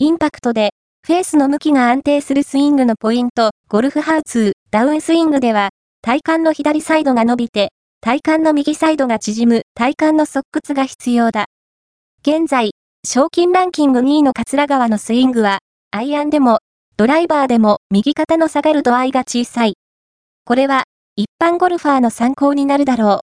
インパクトで、フェースの向きが安定するスイングのポイント、ゴルフハウツー、ダウンスイングでは、体幹の左サイドが伸びて、体幹の右サイドが縮む体幹の側屈が必要だ。現在、賞金ランキング2位の桂川のスイングは、アイアンでも、ドライバーでも右肩の下がる度合いが小さい。これは、一般ゴルファーの参考になるだろう。